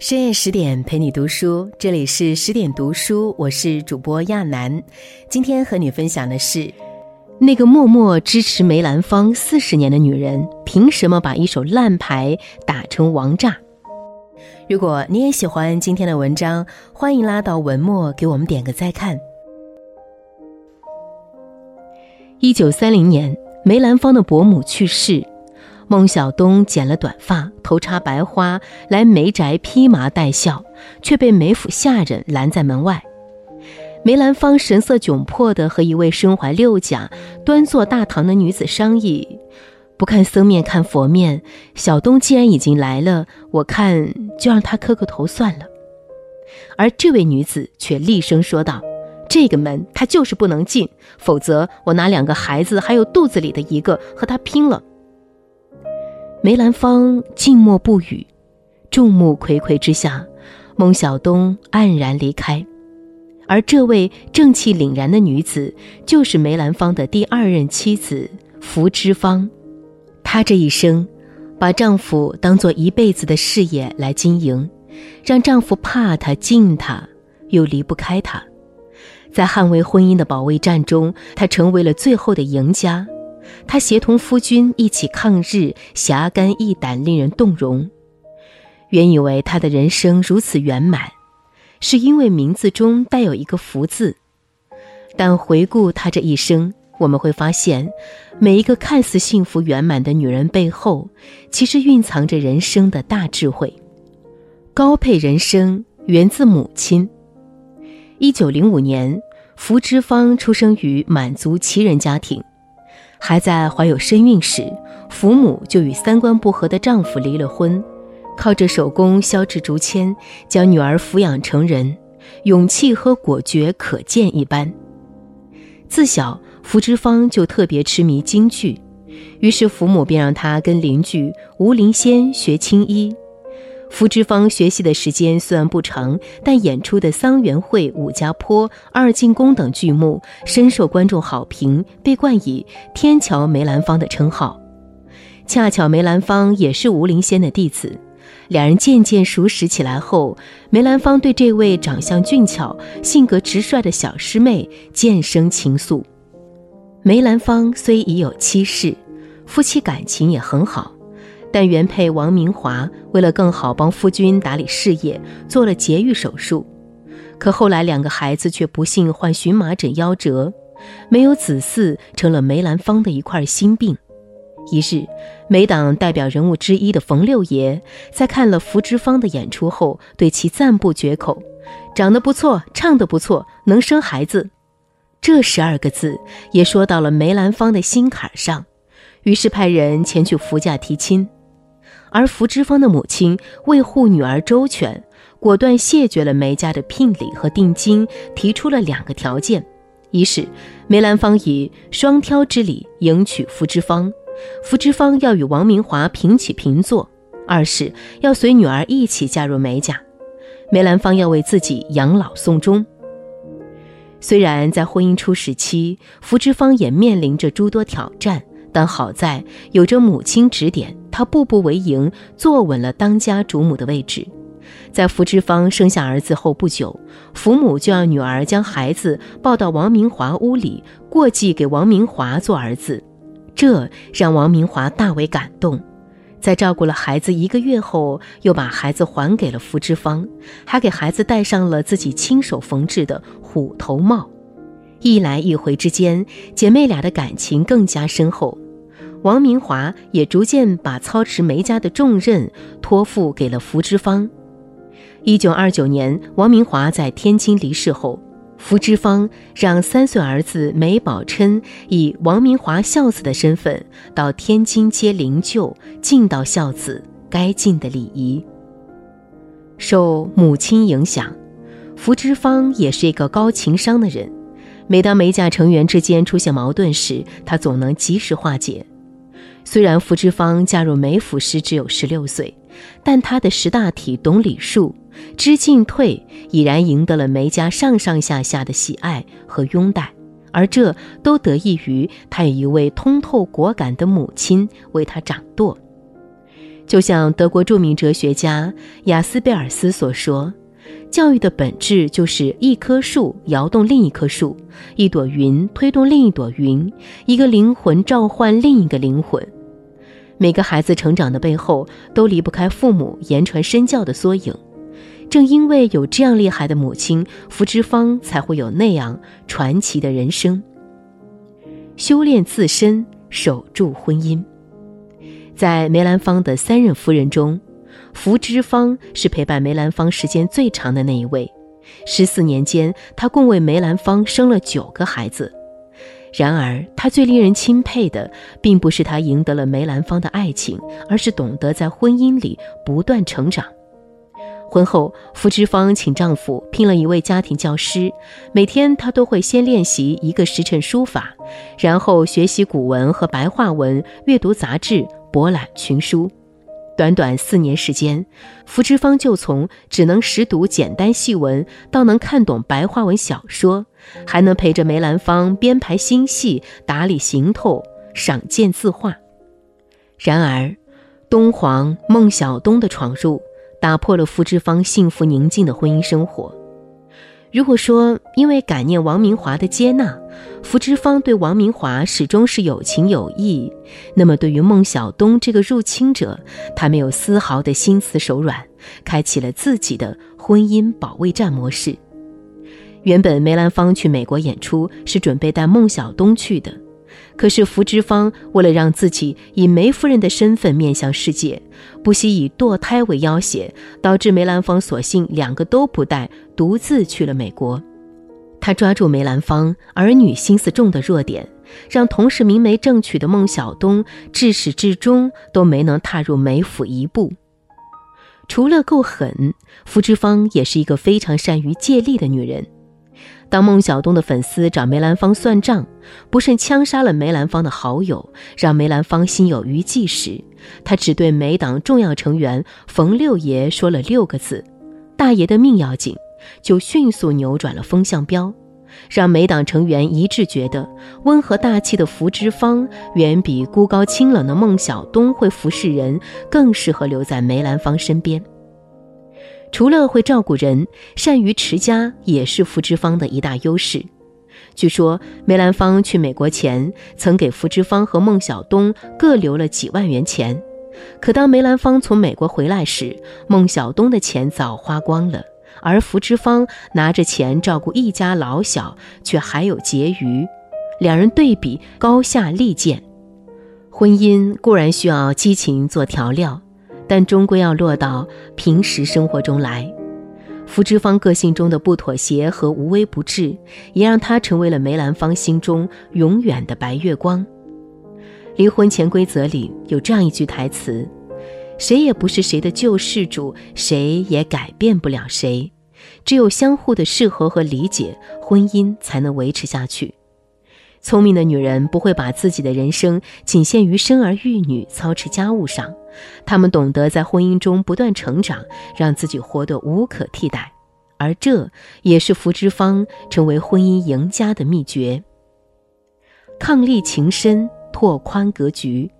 深夜十点陪你读书，这里是十点读书，我是主播亚楠。今天和你分享的是，那个默默支持梅兰芳四十年的女人，凭什么把一手烂牌打成王炸？如果你也喜欢今天的文章，欢迎拉到文末给我们点个再看。一九三零年，梅兰芳的伯母去世。孟小冬剪了短发，头插白花，来梅宅披麻戴孝，却被梅府下人拦在门外。梅兰芳神色窘迫地和一位身怀六甲、端坐大堂的女子商议：“不看僧面看佛面，小冬既然已经来了，我看就让他磕个头算了。”而这位女子却厉声说道：“这个门他就是不能进，否则我拿两个孩子，还有肚子里的一个，和他拼了。”梅兰芳静默不语，众目睽睽之下，孟小冬黯然离开。而这位正气凛然的女子，就是梅兰芳的第二任妻子福芝芳。她这一生，把丈夫当做一辈子的事业来经营，让丈夫怕她、敬她，又离不开她。在捍卫婚姻的保卫战中，她成为了最后的赢家。他协同夫君一起抗日，侠肝义胆，令人动容。原以为他的人生如此圆满，是因为名字中带有一个“福”字。但回顾他这一生，我们会发现，每一个看似幸福圆满的女人背后，其实蕴藏着人生的大智慧。高配人生源自母亲。一九零五年，福芝芳出生于满族旗人家庭。还在怀有身孕时，父母就与三观不合的丈夫离了婚，靠着手工削制竹签，将女儿抚养成人，勇气和果决可见一斑。自小，福芝芳就特别痴迷京剧，于是父母便让她跟邻居吴林仙学青衣。福芝芳学习的时间虽然不长，但演出的《桑园会》《武家坡》《二进宫》等剧目深受观众好评，被冠以“天桥梅兰芳”的称号。恰巧梅兰芳也是吴林仙的弟子，两人渐渐熟识起来后，梅兰芳对这位长相俊俏、性格直率的小师妹渐生情愫。梅兰芳虽已有妻室，夫妻感情也很好。但原配王明华为了更好帮夫君打理事业，做了节育手术，可后来两个孩子却不幸患荨麻疹夭折，没有子嗣，成了梅兰芳的一块心病。一日，梅党代表人物之一的冯六爷在看了福芝芳的演出后，对其赞不绝口：“长得不错，唱得不错，能生孩子。”这十二个字也说到了梅兰芳的心坎上，于是派人前去福家提亲。而福芝芳的母亲为护女儿周全，果断谢绝了梅家的聘礼和定金，提出了两个条件：一是梅兰芳以双挑之礼迎娶福芝芳，福芝芳要与王明华平起平坐；二是要随女儿一起嫁入梅家，梅兰芳要为自己养老送终。虽然在婚姻初时期，福芝芳也面临着诸多挑战。但好在有着母亲指点，她步步为营，坐稳了当家主母的位置。在福芝芳生下儿子后不久，福母就让女儿将孩子抱到王明华屋里过继给王明华做儿子，这让王明华大为感动。在照顾了孩子一个月后，又把孩子还给了福芝芳，还给孩子戴上了自己亲手缝制的虎头帽。一来一回之间，姐妹俩的感情更加深厚。王明华也逐渐把操持梅家的重任托付给了福芝芳。一九二九年，王明华在天津离世后，福芝芳让三岁儿子梅宝琛以王明华孝子的身份到天津接灵柩，尽到孝子该尽的礼仪。受母亲影响，福芝芳也是一个高情商的人。每当梅家成员之间出现矛盾时，他总能及时化解。虽然福芝芳嫁入梅府时只有十六岁，但她的识大体、懂礼数、知进退，已然赢得了梅家上上下下的喜爱和拥戴。而这都得益于她有一位通透果敢的母亲为她掌舵。就像德国著名哲学家雅斯贝尔斯所说：“教育的本质就是一棵树摇动另一棵树，一朵云推动另一朵云，一个灵魂召唤另一个灵魂。每个孩子成长的背后，都离不开父母言传身教的缩影。正因为有这样厉害的母亲，福芝芳才会有那样传奇的人生。修炼自身，守住婚姻。”在梅兰芳的三任夫人中，福芝芳是陪伴梅兰芳时间最长的那一位。十四年间，她共为梅兰芳生了九个孩子。然而，她最令人钦佩的，并不是她赢得了梅兰芳的爱情，而是懂得在婚姻里不断成长。婚后，福芝芳请丈夫聘了一位家庭教师，每天她都会先练习一个时辰书法，然后学习古文和白话文，阅读杂志。博览群书，短短四年时间，福芝芳就从只能识读简单戏文，到能看懂白话文小说，还能陪着梅兰芳编排新戏、打理行头、赏鉴字画。然而，东皇孟小冬的闯入，打破了福芝芳幸福宁静的婚姻生活。如果说因为感念王明华的接纳，福芝芳对王明华始终是有情有义，那么对于孟小冬这个入侵者，她没有丝毫的心慈手软，开启了自己的婚姻保卫战模式。原本梅兰芳去美国演出是准备带孟小冬去的。可是福芝芳为了让自己以梅夫人的身份面向世界，不惜以堕胎为要挟，导致梅兰芳索性两个都不带，独自去了美国。他抓住梅兰芳儿女心思重的弱点，让同时明媒正娶的孟小冬至始至终都没能踏入梅府一步。除了够狠，福芝芳也是一个非常善于借力的女人。当孟小冬的粉丝找梅兰芳算账，不慎枪杀了梅兰芳的好友，让梅兰芳心有余悸时，他只对梅党重要成员冯六爷说了六个字：“大爷的命要紧”，就迅速扭转了风向标，让梅党成员一致觉得温和大气的福芝芳远比孤高清冷的孟小冬会服侍人，更适合留在梅兰芳身边。除了会照顾人，善于持家也是福芝芳的一大优势。据说梅兰芳去美国前，曾给福芝芳和孟小冬各留了几万元钱。可当梅兰芳从美国回来时，孟小冬的钱早花光了，而福芝芳拿着钱照顾一家老小，却还有结余。两人对比高下立见。婚姻固然需要激情做调料。但终归要落到平时生活中来。福芝芳个性中的不妥协和无微不至，也让她成为了梅兰芳心中永远的白月光。离婚潜规则里有这样一句台词：“谁也不是谁的救世主，谁也改变不了谁。只有相互的适合和理解，婚姻才能维持下去。”聪明的女人不会把自己的人生仅限于生儿育女、操持家务上，她们懂得在婚姻中不断成长，让自己活得无可替代，而这也是福芝芳成为婚姻赢家的秘诀。伉俪情深，拓宽格局。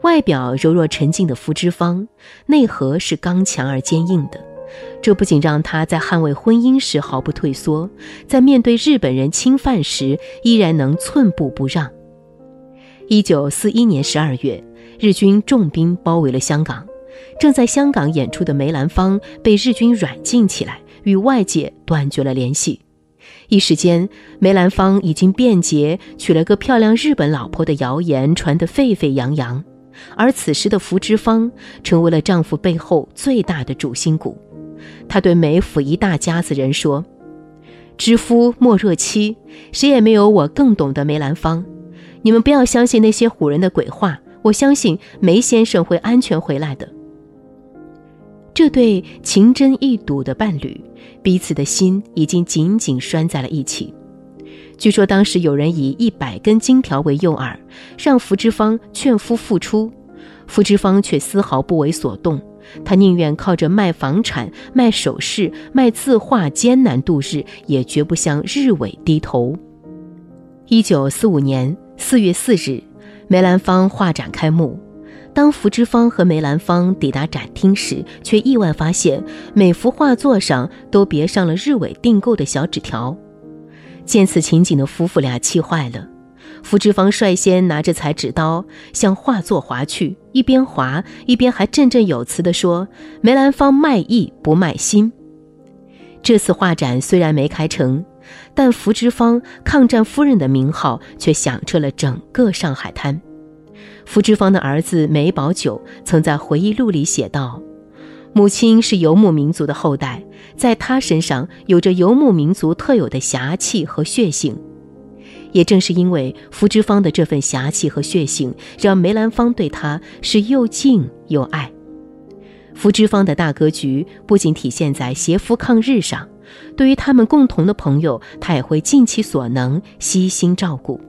外表柔弱沉静的福芝芳，内核是刚强而坚硬的。这不仅让他在捍卫婚姻时毫不退缩，在面对日本人侵犯时依然能寸步不让。一九四一年十二月，日军重兵包围了香港，正在香港演出的梅兰芳被日军软禁起来，与外界断绝了联系。一时间，梅兰芳已经变节娶了个漂亮日本老婆的谣言传得沸沸扬扬，而此时的福芝芳成为了丈夫背后最大的主心骨。他对梅府一大家子人说：“知夫莫若妻，谁也没有我更懂得梅兰芳。你们不要相信那些唬人的鬼话，我相信梅先生会安全回来的。”这对情真意笃的伴侣，彼此的心已经紧紧拴在了一起。据说当时有人以一百根金条为诱饵，让福芝芳劝夫复出，福芝芳却丝毫不为所动。他宁愿靠着卖房产、卖首饰、卖字画艰难度日，也绝不向日伪低头。一九四五年四月四日，梅兰芳画展开幕，当福芝芳和梅兰芳抵达展厅时，却意外发现每幅画作上都别上了日伪订购的小纸条。见此情景的夫妇俩气坏了。福芝芳率先拿着裁纸刀向画作划去，一边划一边还振振有词地说：“梅兰芳卖艺不卖心。”这次画展虽然没开成，但福芝芳抗战夫人的名号却响彻了整个上海滩。福芝芳的儿子梅葆玖曾在回忆录里写道：“母亲是游牧民族的后代，在她身上有着游牧民族特有的侠气和血性。”也正是因为福芝芳的这份侠气和血性，让梅兰芳对她是又敬又爱。福芝芳的大格局不仅体现在携夫抗日上，对于他们共同的朋友，他也会尽其所能悉心照顾。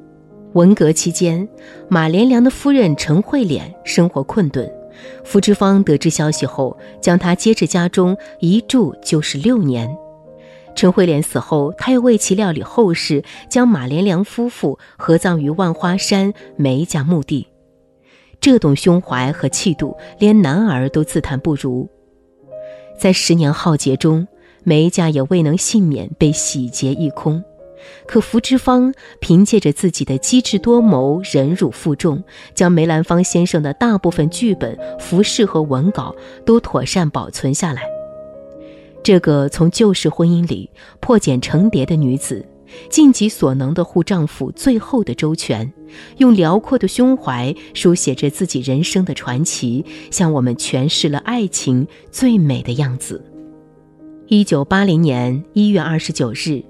文革期间，马连良的夫人陈慧莲生活困顿，福芝芳得知消息后，将她接至家中一住就是六年。陈慧莲死后，他又为其料理后事，将马连良夫妇合葬于万花山梅家墓地。这种胸怀和气度，连男儿都自叹不如。在十年浩劫中，梅家也未能幸免被洗劫一空。可福芝芳凭借着自己的机智多谋、忍辱负重，将梅兰芳先生的大部分剧本、服饰和文稿都妥善保存下来。这个从旧式婚姻里破茧成蝶的女子，尽己所能的护丈夫最后的周全，用辽阔的胸怀书写着自己人生的传奇，向我们诠释了爱情最美的样子。一九八零年一月二十九日，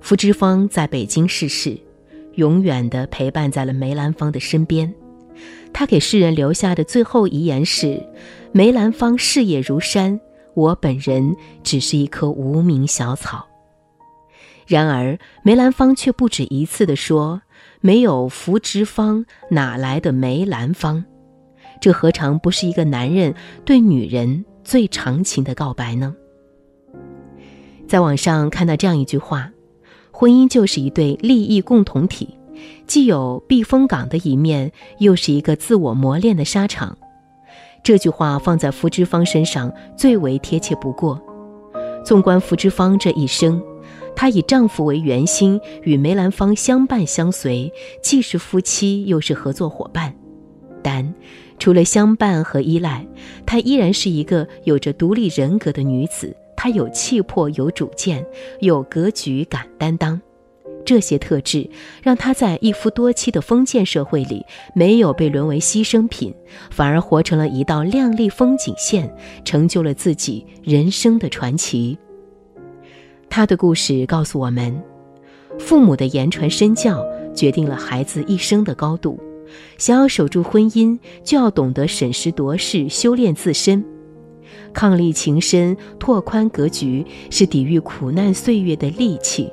福芝芳在北京逝世，永远的陪伴在了梅兰芳的身边。他给世人留下的最后遗言是：“梅兰芳事业如山。”我本人只是一棵无名小草。然而，梅兰芳却不止一次地说：“没有福芝芳，哪来的梅兰芳？”这何尝不是一个男人对女人最长情的告白呢？在网上看到这样一句话：“婚姻就是一对利益共同体，既有避风港的一面，又是一个自我磨练的沙场。”这句话放在福芝芳身上最为贴切不过。纵观福芝芳这一生，她以丈夫为圆心，与梅兰芳相伴相随，既是夫妻，又是合作伙伴。但，除了相伴和依赖，她依然是一个有着独立人格的女子。她有气魄，有主见，有格局，敢担当。这些特质让他在一夫多妻的封建社会里没有被沦为牺牲品，反而活成了一道亮丽风景线，成就了自己人生的传奇。他的故事告诉我们，父母的言传身教决定了孩子一生的高度。想要守住婚姻，就要懂得审时度势，修炼自身，伉俪情深，拓宽格局，是抵御苦难岁月的利器。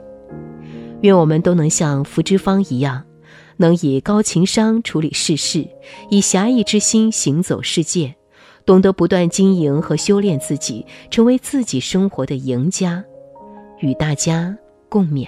愿我们都能像福芝芳一样，能以高情商处理世事，以侠义之心行走世界，懂得不断经营和修炼自己，成为自己生活的赢家，与大家共勉。